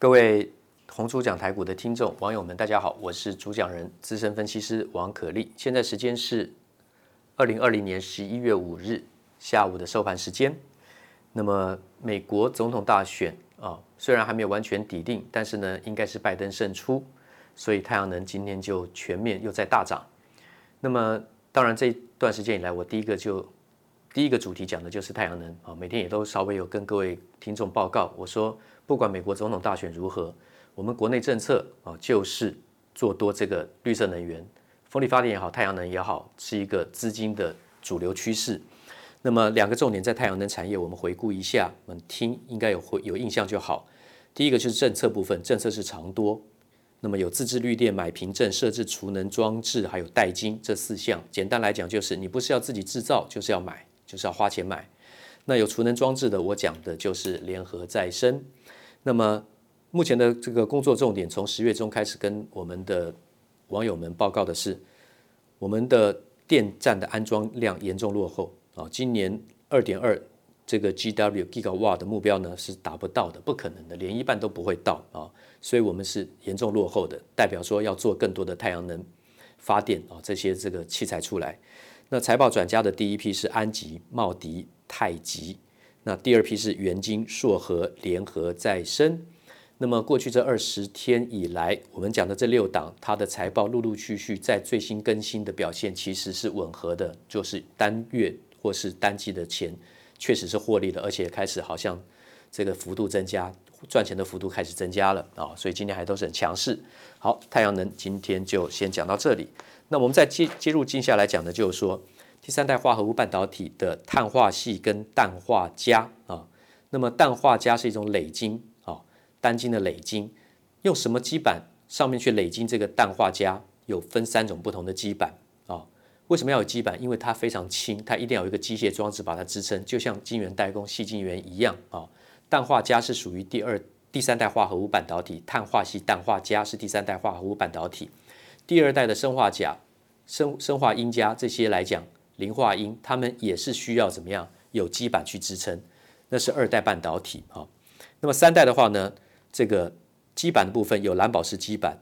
各位红猪讲台股的听众网友们，大家好，我是主讲人资深分析师王可立。现在时间是二零二零年十一月五日下午的收盘时间。那么美国总统大选啊，虽然还没有完全抵定，但是呢，应该是拜登胜出，所以太阳能今天就全面又在大涨。那么当然这段时间以来，我第一个就第一个主题讲的就是太阳能啊，每天也都稍微有跟各位听众报告，我说。不管美国总统大选如何，我们国内政策啊，就是做多这个绿色能源，风力发电也好，太阳能也好，是一个资金的主流趋势。那么两个重点在太阳能产业，我们回顾一下，我们听应该有回有印象就好。第一个就是政策部分，政策是长多，那么有自制绿电买凭证、设置储能装置，还有代金这四项。简单来讲，就是你不是要自己制造，就是要买，就是要花钱买。那有储能装置的，我讲的就是联合再生。那么目前的这个工作重点，从十月中开始跟我们的网友们报告的是，我们的电站的安装量严重落后啊，今年二点二这个 GW Gigawatt 的目标呢是达不到的，不可能的，连一半都不会到啊，所以我们是严重落后的，代表说要做更多的太阳能发电啊，这些这个器材出来。那财报转佳的第一批是安吉、茂迪、太极。那第二批是元金、硕和、联合再生。那么过去这二十天以来，我们讲的这六档，它的财报陆陆续续在最新更新的表现其实是吻合的，就是单月或是单季的钱确实是获利的，而且开始好像这个幅度增加，赚钱的幅度开始增加了啊，所以今天还都是很强势。好，太阳能今天就先讲到这里。那我们再接接入接下来讲的就是说。第三代化合物半导体的碳化矽跟氮化镓啊，那么氮化镓是一种累晶啊，单晶的累晶，用什么基板上面去累晶这个氮化镓？有分三种不同的基板啊。为什么要有基板？因为它非常轻，它一定要有一个机械装置把它支撑，就像晶圆代工细晶圆一样啊。氮化镓是属于第二、第三代化合物半导体，碳化系、氮化镓是第三代化合物半导体，第二代的砷化钾、砷砷化銦镓这些来讲。磷化銦，它们也是需要怎么样有基板去支撑，那是二代半导体啊。那么三代的话呢，这个基板的部分有蓝宝石基板，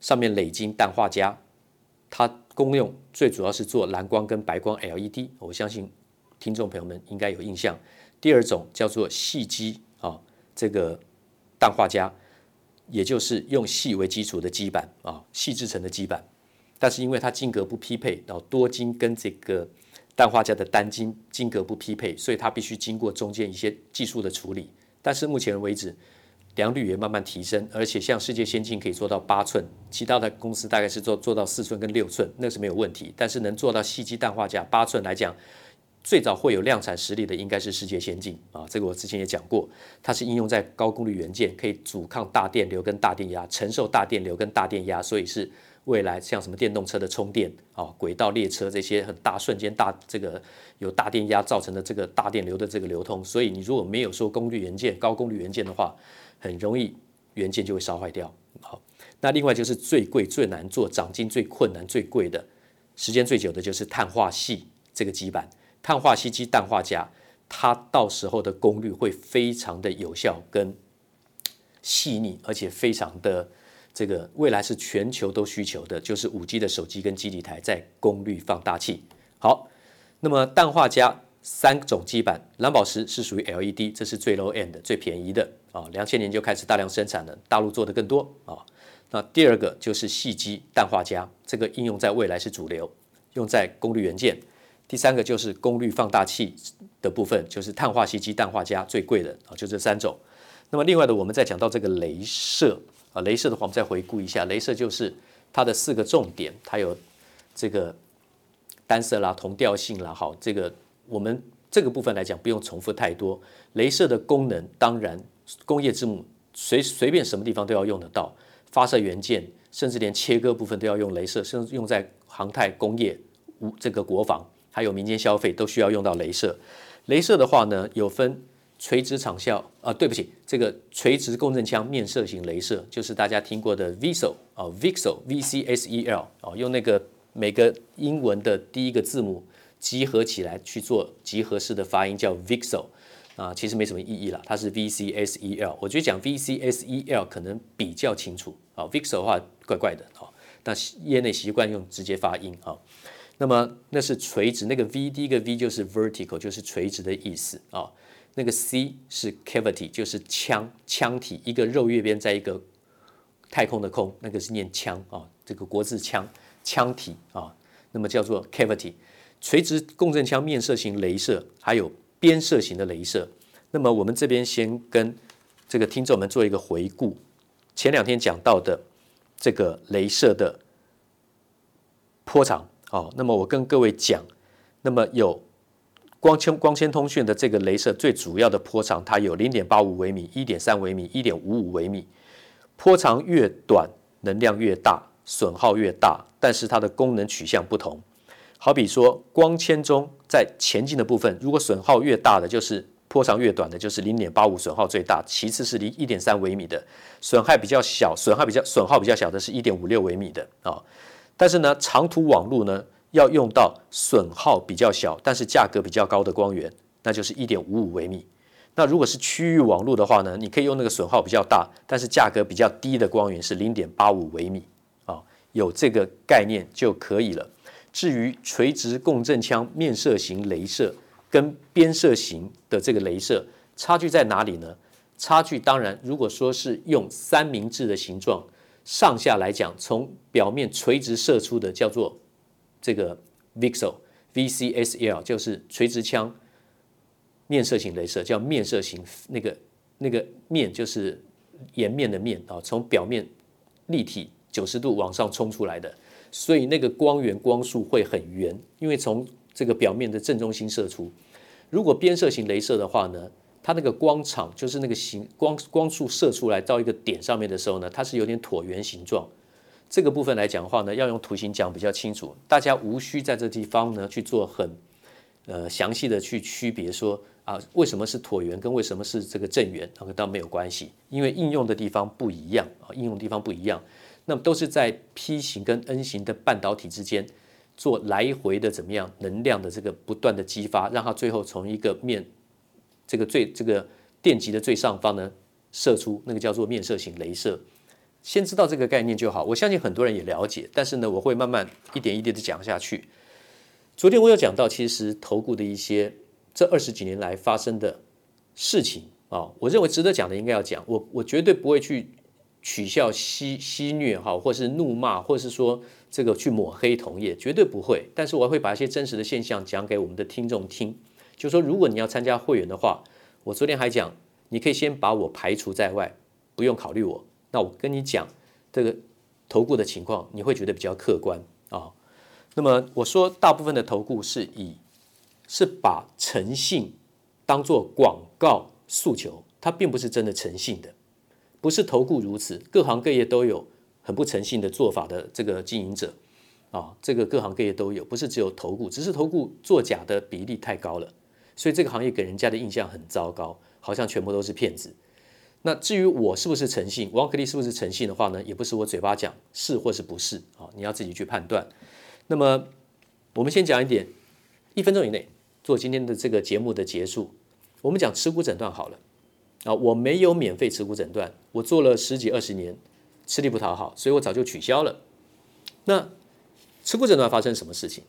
上面磊晶氮化镓，它功用最主要是做蓝光跟白光 LED，我相信听众朋友们应该有印象。第二种叫做细基啊，这个氮化镓，也就是用细为基础的基板啊，细制成的基板。但是因为它晶格不匹配，然后多晶跟这个氮化镓的单晶晶格不匹配，所以它必须经过中间一些技术的处理。但是目前为止，良率也慢慢提升，而且像世界先进可以做到八寸，其他的公司大概是做做到四寸跟六寸，那是没有问题。但是能做到细基氮化镓八寸来讲，最早会有量产实力的应该是世界先进啊，这个我之前也讲过，它是应用在高功率元件，可以阻抗大电流跟大电压，承受大电流跟大电压，所以是。未来像什么电动车的充电啊，轨道列车这些很大瞬间大这个有大电压造成的这个大电流的这个流通，所以你如果没有说功率元件、高功率元件的话，很容易元件就会烧坏掉。好，那另外就是最贵、最难做、长晶最困难、最贵的、时间最久的就是碳化矽这个基板，碳化矽基氮化镓，它到时候的功率会非常的有效跟细腻，而且非常的。这个未来是全球都需求的，就是五 G 的手机跟基地台在功率放大器。好，那么氮化镓三种基板，蓝宝石是属于 LED，这是最 low end 最便宜的啊。两千年就开始大量生产了，大陆做的更多啊。那第二个就是细基氮化镓，这个应用在未来是主流，用在功率元件。第三个就是功率放大器的部分，就是碳化硅基氮化镓最贵的啊，就这三种。那么另外的，我们再讲到这个镭射。啊，镭射的话，我们再回顾一下，镭射就是它的四个重点，它有这个单色啦、同调性啦，好，这个我们这个部分来讲不用重复太多。镭射的功能，当然工业之母，随随便什么地方都要用得到，发射元件，甚至连切割部分都要用镭射，甚至用在航太工业、无这个国防，还有民间消费都需要用到镭射。镭射的话呢，有分。垂直场效啊，对不起，这个垂直共振腔面射型镭射就是大家听过的 VCSEL 啊，VCSEL V C S E L 啊，用那个每个英文的第一个字母集合起来去做集合式的发音叫 VCSEL。啊，其实没什么意义了。它是 VCSEL，我觉得讲 VCSEL 可能比较清楚啊。VCSEL 的话怪怪的啊，但业内习惯用直接发音啊。那么那是垂直，那个 V 第一个 V 就是 vertical，就是垂直的意思啊。那个 C 是 cavity，就是腔腔体，一个肉月边在一个太空的空，那个是念腔啊。这个国字腔腔体啊，那么叫做 cavity。垂直共振腔面射型镭射，还有边射型的镭射。那么我们这边先跟这个听众们做一个回顾，前两天讲到的这个镭射的波长。好，那么我跟各位讲，那么有光纤光纤通讯的这个镭射最主要的波长，它有零点八五微米、一点三微米、一点五五微米。波长越短，能量越大，损耗越大，但是它的功能取向不同。好比说，光纤中在前进的部分，如果损耗越大的，就是波长越短的，就是零点八五损耗最大，其次是离一点三微米的，损害比较小，损害比较损耗比较小的是一点五六微米的啊。但是呢，长途网路呢，要用到损耗比较小，但是价格比较高的光源，那就是一点五五微米。那如果是区域网路的话呢，你可以用那个损耗比较大，但是价格比较低的光源是零点八五微米啊，有这个概念就可以了。至于垂直共振腔面射型雷射跟边射型的这个镭射差距在哪里呢？差距当然，如果说是用三明治的形状。上下来讲，从表面垂直射出的叫做这个 VCSEL VCSEL 就是垂直腔面射型镭射，叫面射型那个那个面就是颜面的面啊，从表面立体九十度往上冲出来的，所以那个光源光束会很圆，因为从这个表面的正中心射出。如果边射型镭射的话呢，它那个光场就是那个形光光束射出来到一个点上面的时候呢，它是有点椭圆形状。这个部分来讲的话呢，要用图形讲比较清楚，大家无需在这地方呢去做很呃详细的去区别说啊为什么是椭圆跟为什么是这个正圆，那个倒没有关系，因为应用的地方不一样啊，应用的地方不一样，那么都是在 P 型跟 N 型的半导体之间做来回的怎么样能量的这个不断的激发，让它最后从一个面。这个最这个电极的最上方呢，射出那个叫做面射型镭射。先知道这个概念就好。我相信很多人也了解，但是呢，我会慢慢一点一点的讲下去。昨天我有讲到，其实投顾的一些这二十几年来发生的事情啊，我认为值得讲的应该要讲。我我绝对不会去取笑戏戏虐哈，或是怒骂，或是说这个去抹黑同业，绝对不会。但是我会把一些真实的现象讲给我们的听众听。就说如果你要参加会员的话，我昨天还讲，你可以先把我排除在外，不用考虑我。那我跟你讲这个投顾的情况，你会觉得比较客观啊。那么我说，大部分的投顾是以是把诚信当做广告诉求，它并不是真的诚信的，不是投顾如此，各行各业都有很不诚信的做法的这个经营者啊，这个各行各业都有，不是只有投顾，只是投顾作假的比例太高了。所以这个行业给人家的印象很糟糕，好像全部都是骗子。那至于我是不是诚信，王可立是不是诚信的话呢？也不是我嘴巴讲是或是不是啊，你要自己去判断。那么我们先讲一点，一分钟以内做今天的这个节目的结束。我们讲持股诊断好了啊，我没有免费持股诊断，我做了十几二十年，吃力不讨好，所以我早就取消了。那持股诊断发生什么事情？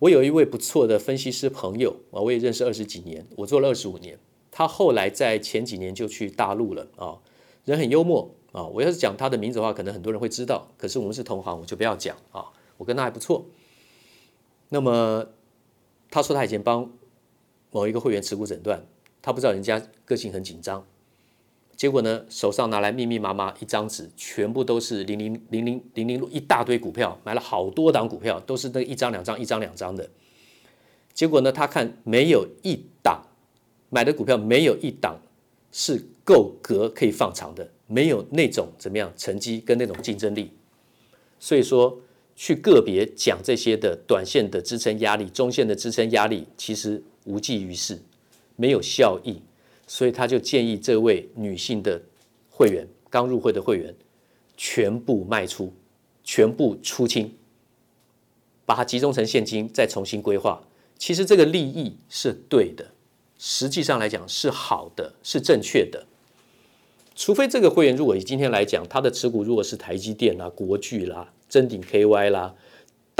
我有一位不错的分析师朋友啊，我也认识二十几年，我做了二十五年。他后来在前几年就去大陆了啊，人很幽默啊。我要是讲他的名字的话，可能很多人会知道。可是我们是同行，我就不要讲啊。我跟他还不错。那么他说他以前帮某一个会员持股诊断，他不知道人家个性很紧张。结果呢，手上拿来密密麻麻一张纸，全部都是零零零零零零一大堆股票，买了好多档股票，都是那一张两张一张两张的。结果呢，他看没有一档买的股票没有一档是够格可以放长的，没有那种怎么样成绩跟那种竞争力。所以说，去个别讲这些的短线的支撑压力、中线的支撑压力，其实无济于事，没有效益。所以他就建议这位女性的会员，刚入会的会员，全部卖出，全部出清，把它集中成现金，再重新规划。其实这个利益是对的，实际上来讲是好的，是正确的。除非这个会员如果以今天来讲，他的持股如果是台积电啦、国巨啦、臻鼎 KY 啦、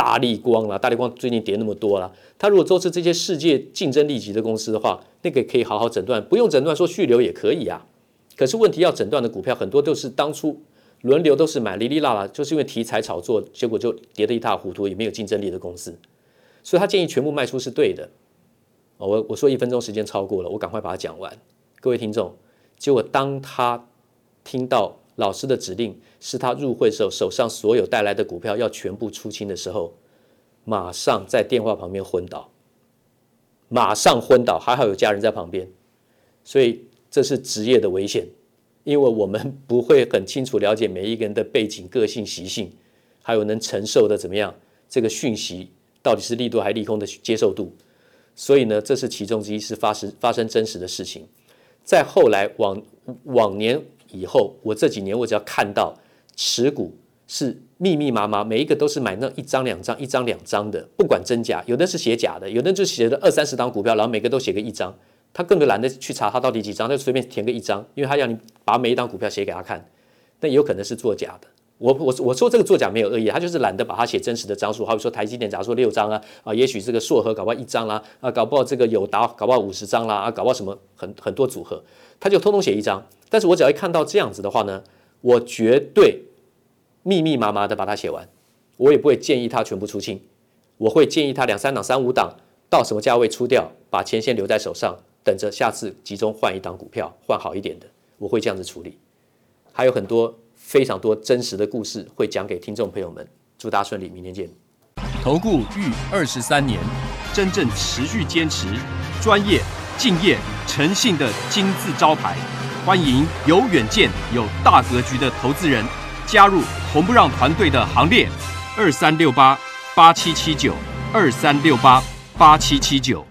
大立光啦，大立光最近跌那么多啦，他如果都是这些世界竞争力级的公司的话，那个可以好好诊断，不用诊断说续留也可以啊。可是问题要诊断的股票很多都是当初轮流都是买哩哩啦啦，就是因为题材炒作，结果就跌得一塌糊涂，也没有竞争力的公司。所以他建议全部卖出是对的。我我说一分钟时间超过了，我赶快把它讲完。各位听众，结果当他听到老师的指令是他入会时候手上所有带来的股票要全部出清的时候，马上在电话旁边昏倒，马上昏倒，还好有家人在旁边。所以这是职业的危险，因为我们不会很清楚了解每一个人的背景、个性、习性，还有能承受的怎么样这个讯息。到底是利多还是利空的接受度？所以呢，这是其中之一，是发生发生真实的事情。在后来往往年以后，我这几年我只要看到持股是密密麻麻，每一个都是买那一张两张、一张两张的，不管真假，有的是写假的，有的就写的二三十张股票，然后每个都写个一张，他根本懒得去查他到底几张，他就随便填个一张，因为他要你把每一张股票写给他看，那有可能是作假的。我我我说这个作假没有恶意，他就是懒得把它写真实的张数，好比说台积电，假如说六张啊啊，也许这个硕和搞不好一张啦啊，搞不好这个友达搞不好五十张啦啊，搞不好什么很很多组合，他就通通写一张。但是我只要一看到这样子的话呢，我绝对密密麻麻的把它写完，我也不会建议他全部出清，我会建议他两三档、三五档到什么价位出掉，把钱先留在手上，等着下次集中换一档股票，换好一点的，我会这样子处理。还有很多。非常多真实的故事会讲给听众朋友们，祝大家顺利，明天见。投顾逾二十三年，真正持续坚持、专业、敬业、诚信的金字招牌，欢迎有远见、有大格局的投资人加入红不让团队的行列。二三六八八七七九，二三六八八七七九。